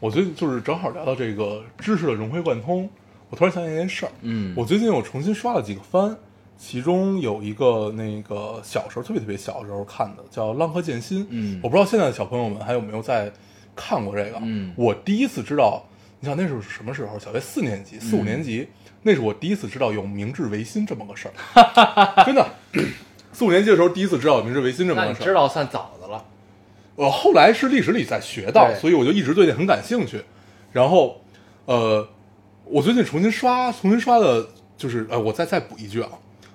我最近就是正好聊到这个知识的融会贯通，我突然想起一件事儿。嗯，我最近我重新刷了几个番，其中有一个那个小时候特别特别小的时候看的，叫《浪客剑心》。嗯我不知道现在的小朋友们还有没有在看过这个。嗯我第一次知道，你想那时候是什么时候？小学四年级、四五年级，那是我第一次知道有明治维新这么个事儿，真的。四五年级的时候，第一次知道有明治维新这么个事儿。知道算早的了。我后来是历史里在学到，所以我就一直对这很感兴趣。然后，呃，我最近重新刷，重新刷的，就是呃，我再再补一句啊，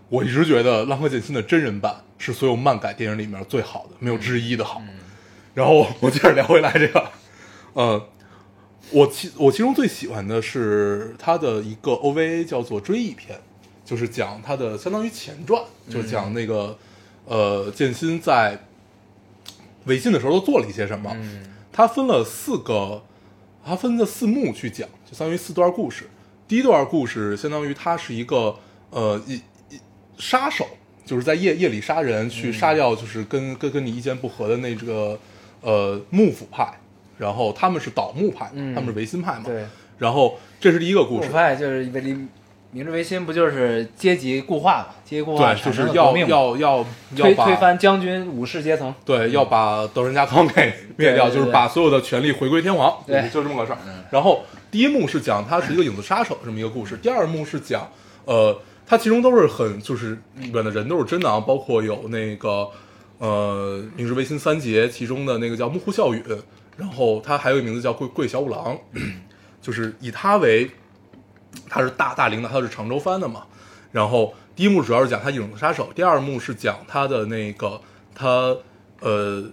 我一直觉得《浪客剑心》的真人版是所有漫改电影里面最好的，没有之一的好。然后我接着聊回来这个，呃，我其我其中最喜欢的是他的一个 OVA 叫做《追忆篇》，就是讲他的相当于前传，就是讲那个、呃剑心在维信的时候都做了一些什么。嗯它分了四个，他分了四幕去讲，就相当于四段故事。第一段故事相当于他是一个呃一一杀手，就是在夜夜里杀人，去杀掉就是跟、跟跟你意见不合的那个呃幕府派，然后他们是倒幕派，嗯他们是维新派嘛。对，然后这是第一个故事我，发现就是为离明治维新不就是阶级固化嘛？阶级固化对，就是要要要要推推翻将军武士阶层。对，要把德川家康给灭掉，就是把所有的权力回归天皇，对就这么个事儿。然后第一幕是讲他是一个影子杀手这么一个故事，第二幕是讲，呃，他其中都是很就是里边的人都是真的啊，包括有那个呃明治维新三杰其中的那个叫木户孝允，然后他还有一个名字叫桂桂小五郎，就是以他为他是大大领导，他是常州藩的嘛。然后第一幕主要是讲他影子杀手，第二幕是讲他的那个他呃，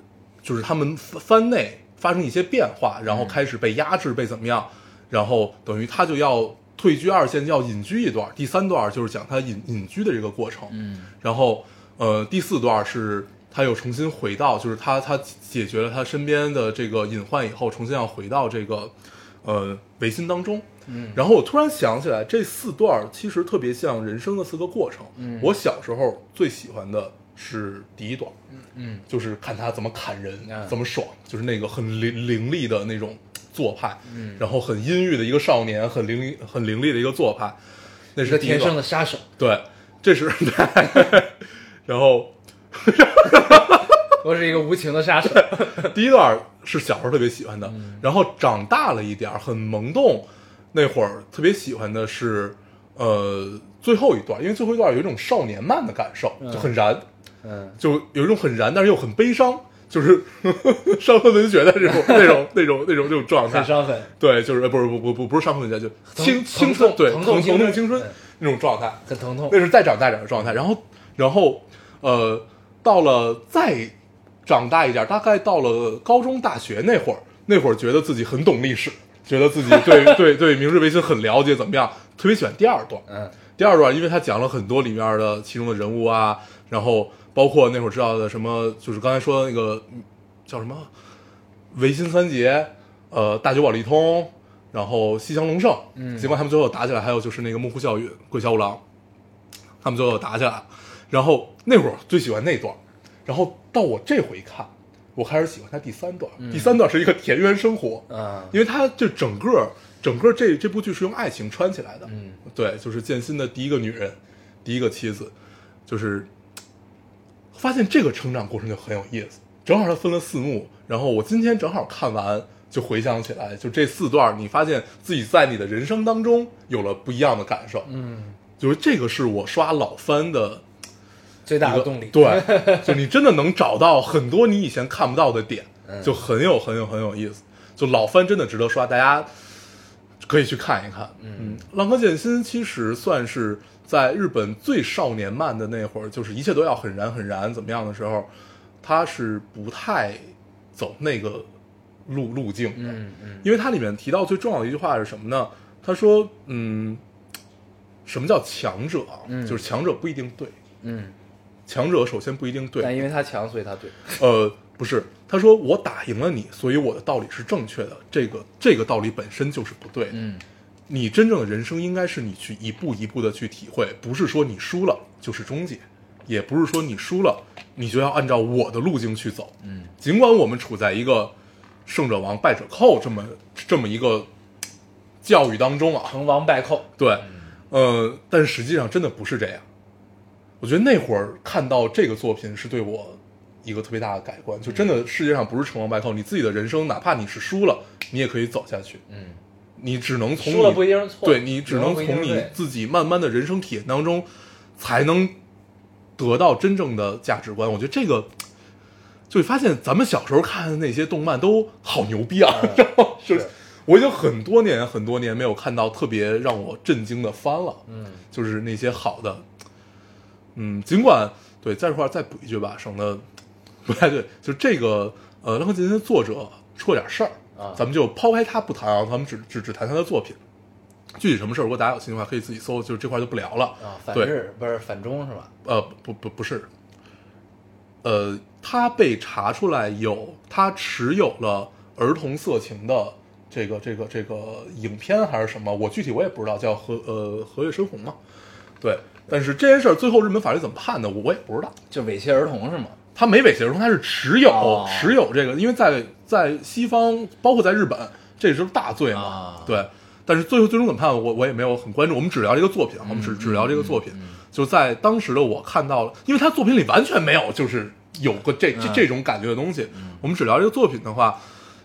就是他们藩内发生一些变化，然后开始被压制，被怎么样，然后等于他就要退居二线，要隐居一段。第三段就是讲他隐隐居的这个过程，嗯然后呃，第四段是他又重新回到，就是他他解决了他身边的这个隐患以后，重新要回到这个呃维新当中。嗯。然后我突然想起来，这四段其实特别像人生的四个过程。嗯。我小时候最喜欢的是第一段，嗯就是看他怎么砍人，嗯。怎么爽，就是那个很凌凌厉的那种做派，嗯。然后很阴郁的一个少年，很凌厉很凌厉的一个做派，那是第一段。生的杀手。对，这是，然后 我是一个无情的杀手。第一段是小时候特别喜欢的，然后长大了一点儿很萌动，那会儿特别喜欢的是呃最后一段，因为最后一段有一种少年漫的感受，就很燃，嗯就有一种很燃，但是又很悲伤，就是 伤痕文学的这种那种那种那种那种状态很。伤痕，对，就是呃不是不不不不是伤痕文学，就青青春对疼痛疼青春青春嗯那种状态。很疼痛那。是再长大点的状态。然后，然后，呃，到了再长大一点，大概到了高中、大学那会儿，那会儿觉得自己很懂历史，觉得自己对 对对明治维新很了解，怎么样？特别喜欢第二段。嗯第二段，因为他讲了很多里面的其中的人物啊，然后包括那会儿知道的什么，就是刚才说的那个嗯叫什么维新三杰，呃，大久保利通，然后西乡隆盛，嗯尽管他们最后打起来，还有就是那个幕户孝允、桂小五郎，他们最后打起来了。然后那会儿最喜欢那段，然后到我这回看，我开始喜欢他第三段。第三段是一个田园生活，嗯因为他就整个整个这这部剧是用爱情穿起来的，嗯，对，就是剑心的第一个女人，第一个妻子，就是发现这个成长过程就很有意思。正好他分了四幕，然后我今天正好看完，就回想起来，就这四段，你发现自己在你的人生当中有了不一样的感受。嗯，就是这个是我刷老番的最大的动力。对，就你真的能找到很多你以前看不到的点，嗯就很有很有很有意思。就老番真的值得刷，大家可以去看一看。嗯，浪客剑心其实算是在日本最少年漫的那会儿，就是一切都要很燃很燃怎么样的时候，他是不太走那个路路径的。嗯嗯因为它里面提到最重要的一句话是什么呢？他说：“嗯，什么叫强者啊？嗯就是强者不一定对，嗯，强者首先不一定对，但因为他强，所以他对。呃，不是，他说我打赢了你，所以我的道理是正确的。这个这个道理本身就是不对的。嗯你真正的人生应该是你去一步一步的去体会，不是说你输了就是终结，也不是说你输了你就要按照我的路径去走。嗯尽管我们处在一个胜者王败者寇这么这么一个教育当中啊，成王败寇。对，呃，但实际上真的不是这样。我觉得那会儿看到这个作品是对我一个特别大的改观，就真的世界上不是成王败寇，你自己的人生哪怕你是输了，你也可以走下去。嗯，你只能从输了不一定是错，对你只能从你自己慢慢的人生体验当中，才能得到真正的价值观。我觉得这个，就会发现咱们小时候看的那些动漫都好牛逼啊！然后就是是我已经很多年很多年没有看到特别让我震惊的番了。嗯就是那些好的，嗯，尽管对，在这块儿再补一句吧，省得不太对。就这个呃，《浪客剑心》的作者出了点事儿啊咱们就抛开他不谈啊，咱们只只只谈他的作品。具体什么事儿，如果大家有兴趣的话，可以自己搜，就是这块儿就不聊了。啊，反对日不是反中是吧？呃，不不不是，呃，他被查出来有他持有了儿童色情的这个这个这个影片还是什么，我具体我也不知道，叫和呃和月深红嘛，对。但是这件事儿最后日本法律怎么判的，我我也不知道。就猥亵儿童是吗？他没猥亵儿童，他是持有、哦持有这个，因为在在西方，包括在日本，这是大罪嘛，啊对。但是最后最终怎么判，我我也没有很关注。我们只聊这个作品，啊我们只只聊这个作品。就在当时的我看到了，因为他作品里完全没有就是有个这这嗯这种感觉的东西。我们只聊这个作品的话，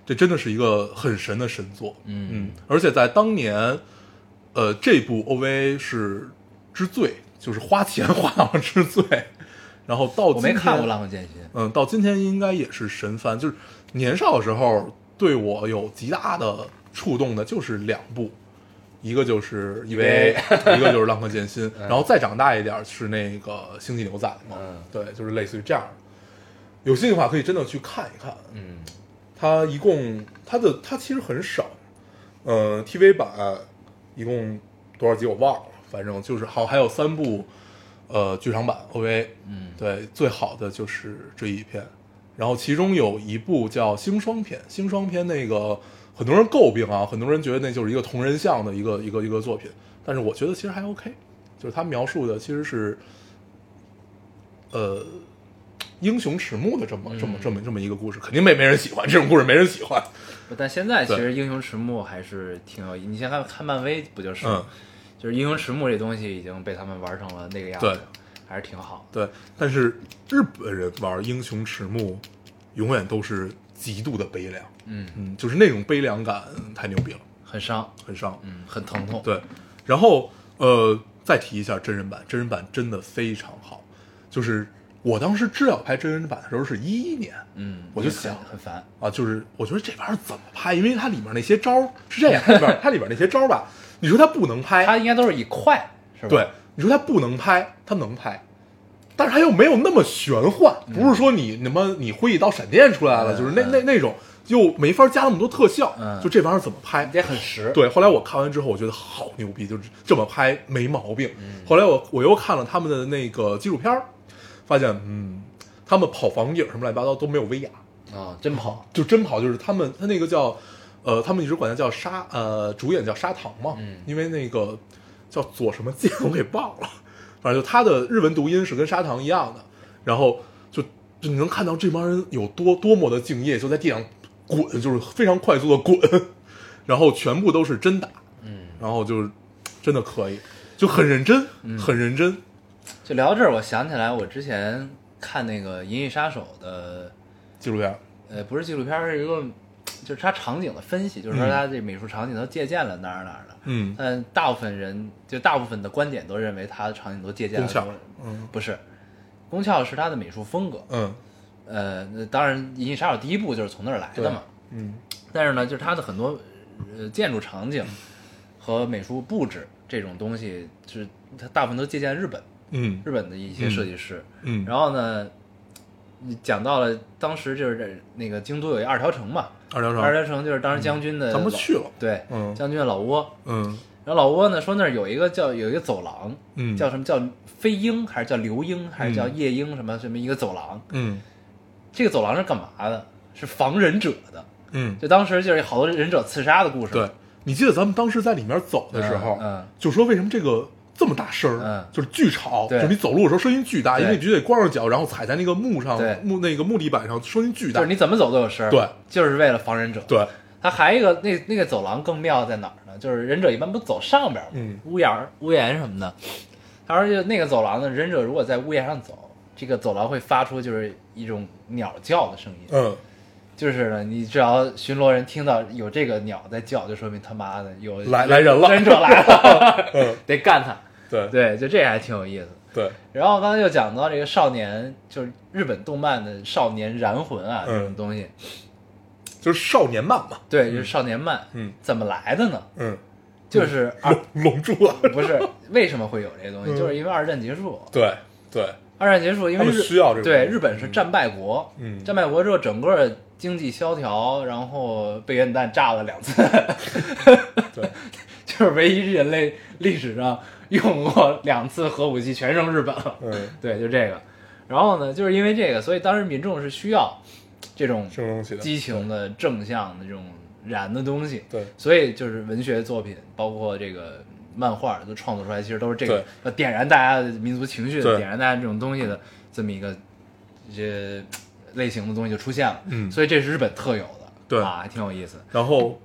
这真的是一个很神的神作。嗯嗯，而且在当年，呃，这部 OVA 是之最，就是花钱花到之最。然后到我没今天看过《浪客剑心》。嗯，到今天应该也是神番。就是年少的时候对我有极大的触动的，就是两部，一个就是《EVA》，一个就是《浪客剑心》，然后再长大一点是那个《星际牛仔》嘛。嗯对，就是类似于这样。有兴趣的话，可以真的去看一看。嗯它一共它的它其实很少，呃，TV 版一共多少集我忘了，反正就是好还有三部，呃，剧场版 OVA，嗯对，最好的就是这一篇，然后其中有一部叫《星霜篇》，星霜篇那个很多人诟病啊，很多人觉得那就是一个同人像的一个一个一个作品，但是我觉得其实还 OK，就是他描述的其实是，呃。英雄迟暮的这么这么这么这么一个故事，肯定没没人喜欢这种故事，没人喜欢。但现在其实英雄迟暮还是挺有意，你先看看漫威不就是？嗯，就是英雄迟暮这东西已经被他们玩成了那个样子对子，还是挺好。对，但是日本人玩英雄迟暮，永远都是极度的悲凉，嗯，嗯，就是那种悲凉感太牛逼了，很伤，很伤。嗯，很疼痛。对，然后呃，再提一下真人版，真人版真的非常好。就是我当时知道拍真人版的时候是一一年嗯，我就很想很烦。啊，就是我觉得这玩意儿怎么拍？因为它里面那些招是这样，它里边它里边那些招儿吧，你说他不能拍，他应该都是以快，是吧？对，你说他不能拍，他能拍，但是他又没有那么玄幻，不是说你什么你挥一刀闪电出来了，嗯就是那那那种又没法加那么多特效，嗯就这玩意儿怎么拍？也很实。，对，后来我看完之后，我觉得好牛逼，就是这么拍没毛病。嗯后来我我又看了他们的那个纪录片儿发现嗯，他们跑房顶什么乱七八糟都没有威亚，啊，真跑。就真跑，就是他们他那个叫，呃，他们一直管他叫沙，呃，主演叫砂糖嘛，嗯因为那个叫左什么剑我给忘了，反正就他的日文读音是跟砂糖一样的，然后就就你能看到这帮人有多多么的敬业，就在地上滚，就是非常快速的滚，然后全部都是真打，嗯，然后就是真的可以，就很认真，很认真，就聊到这儿，我想起来我之前看那个《银翼杀手》的，纪录片，呃，不是纪录片，是一个就是它场景的分析，就是说嗯它这美术场景都借鉴了哪儿哪儿的。嗯但大部分人就大部分的观点都认为它的场景都借鉴了宫壳多嗯不是，宫壳是它的美术风格。嗯呃，那当然，《银翼杀手》第一部就是从那儿来的嘛。嗯但是呢，就是它的很多呃建筑场景和美术布置这种东西，是它大部分都借鉴日本嗯日本的一些设计师。嗯，然后呢，你讲到了当时就是那个京都有一二条城嘛，二条城二，条城就是当时将军的、咱们去了对，嗯将军的老窝。嗯然后老窝呢说那儿有一个叫有一个走廊，嗯，叫什么叫飞鹰还是叫流鹰还是叫嗯夜鹰什么什么一个走廊？嗯这个走廊是干嘛的？是防忍者的。嗯，就当时就是好多忍者刺杀的故事。对，你记得咱们当时在里面走的时候，嗯嗯就说为什么这个这么大声儿，嗯就是巨吵，对就是你走路的时候声音巨大，因为你必须得光着脚，然后踩在那个木上，木那个木地板上，声音巨大。就是你怎么走都有声。对，就是为了防忍者。，对，它还有一个那那个走廊更妙在哪儿呢？就是忍者一般不走上边吗？嗯屋檐儿屋檐什么的。他说就那个走廊呢，忍者如果在屋檐上走，这个走廊会发出就是一种鸟叫的声音。嗯，就是呢，你只要巡逻人听到有这个鸟在叫，就说明他妈的有来来人了忍者来了，嗯，得干他。对。对，就这还挺有意思。对，然后刚才又讲到这个少年，就是日本动漫的少年燃魂啊，嗯。这种东西，就是少年漫嘛，对，就是少年漫，嗯。怎么来的呢？嗯，就是二龙龙珠啊，不是为什么会有这些东西，嗯。就是因为二战结束，对对，二战结束，因为需要这个对日本是战败国，嗯。战败国之后整个经济萧条，然后被原子弹炸了两次，对，就是唯一人类历史上 用过两次核武器全扔日本了，嗯，对，就这个。然后呢，就是因为这个，所以当时民众是需要这种激情的、正向的这种燃的东西。对所以就是文学作品，包括这个漫画都创作出来，其实都是这个要点燃大家的民族情绪的、点燃大家这种东西的这么一个这类型的东西就出现了。嗯所以这是日本特有的，对啊，还挺有意思。然后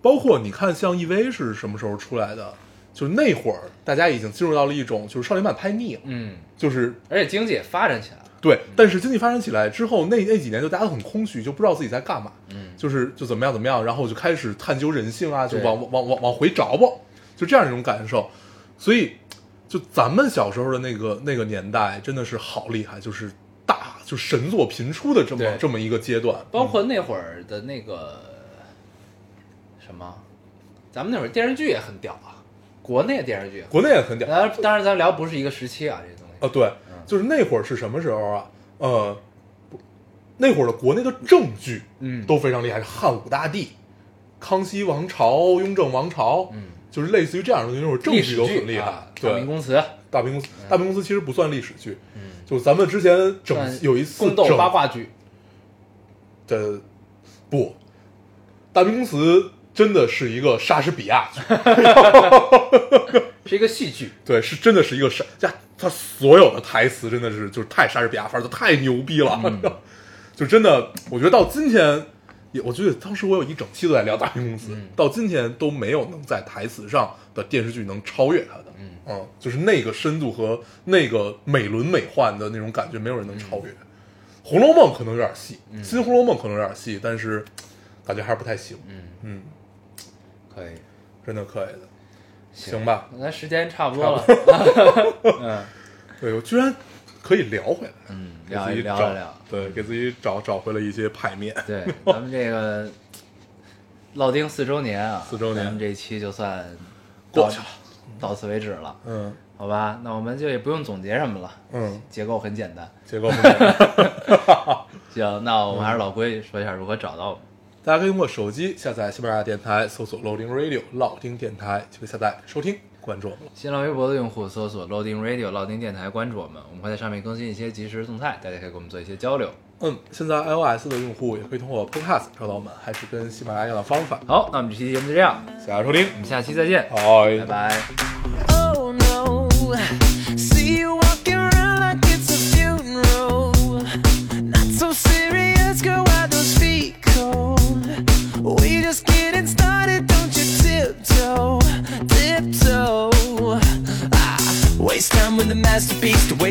包括你看，像 EV 是什么时候出来的？就是那会儿，大家已经进入到了一种就是少年漫拍腻了，嗯，就是而且经济也发展起来了。对，但是经济发展起来之后，那那几年就大家都很空虚，就不知道自己在干嘛，嗯就是就怎么样怎么样，然后就开始探究人性啊，就对往往往往回找吧，就这样一种感受。所以，就咱们小时候的那个那个年代，真的是好厉害，就是大就神作频出的这么这么一个阶段，包括那会儿的那个什么，咱们那会儿电视剧也很屌啊，国内电视剧。国内也很屌当然，当然，咱聊不是一个时期啊，这些东西。啊，对，就是那会儿是什么时候啊？呃，那会儿的国内的正剧，嗯都非常厉害，汉武大帝、康熙王朝、雍正王朝，嗯，就是类似于这样的那种正剧都很厉害。啊对，大明宫词，大明宫词，大明宫词其实不算历史剧，嗯，就咱们之前整有一次宫斗八卦剧，的不，大明宫词真的是一个莎士比亚。剧，是一个戏剧。对，是真的是一个莎呀，他所有的台词真的是就是太莎士比亚范儿，都太牛逼了，嗯。就真的，我觉得到今天，也我觉得当时我有一整期都在聊大明公司，嗯。到今天都没有能在台词上的电视剧能超越他的，嗯。就是那个深度和那个美轮美奂的那种感觉，没有人能超嗯越。红楼梦》可能有点细，新《红楼梦》可能有点细，但是感觉还是不太行，嗯，嗯，可以，真的可以的，行吧？那时间差不多了。嗯对我居然可以聊回来，嗯，聊一聊一聊。对，给自己找找回了一些牌面。对，咱们这个 老丁四周年啊，四周年咱们这期就算过去了，到此为止了，嗯好吧？那我们就也不用总结什么了，嗯，结构很简单。结构很简单 行，那我们还是老规矩，说一下如何找到我们。大家可以通过手机下载喜马拉雅电台，搜索 Loading Radio 老丁电台，就可以下载收听，关注我们了。新浪微博的用户搜索 Loading Radio 老丁电台，关注我们，我们会在上面更新一些即时动态，大家可以跟我们做一些交流。嗯，现在 iOS 的用户也可以通过 Podcast 找到我们，还是跟喜马拉雅一样的方法。好，那我们这期节目就这样，谢谢大家收听，我们下期再见，拜拜拜。Oh no,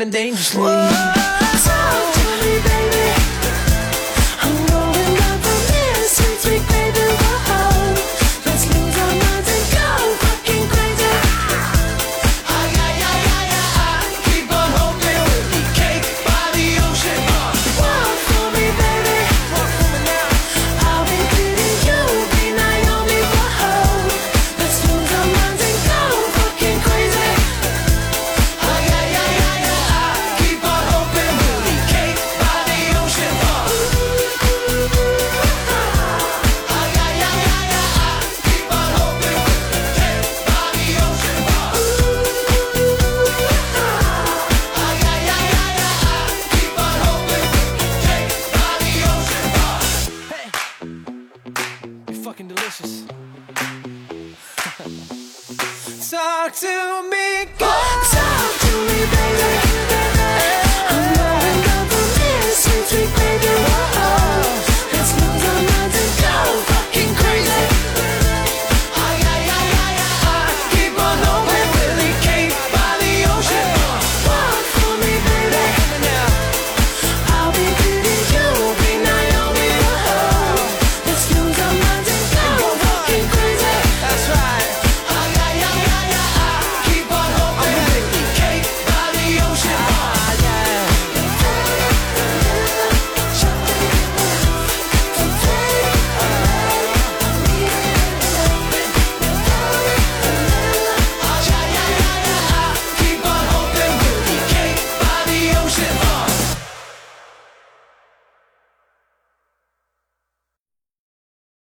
been dangerously.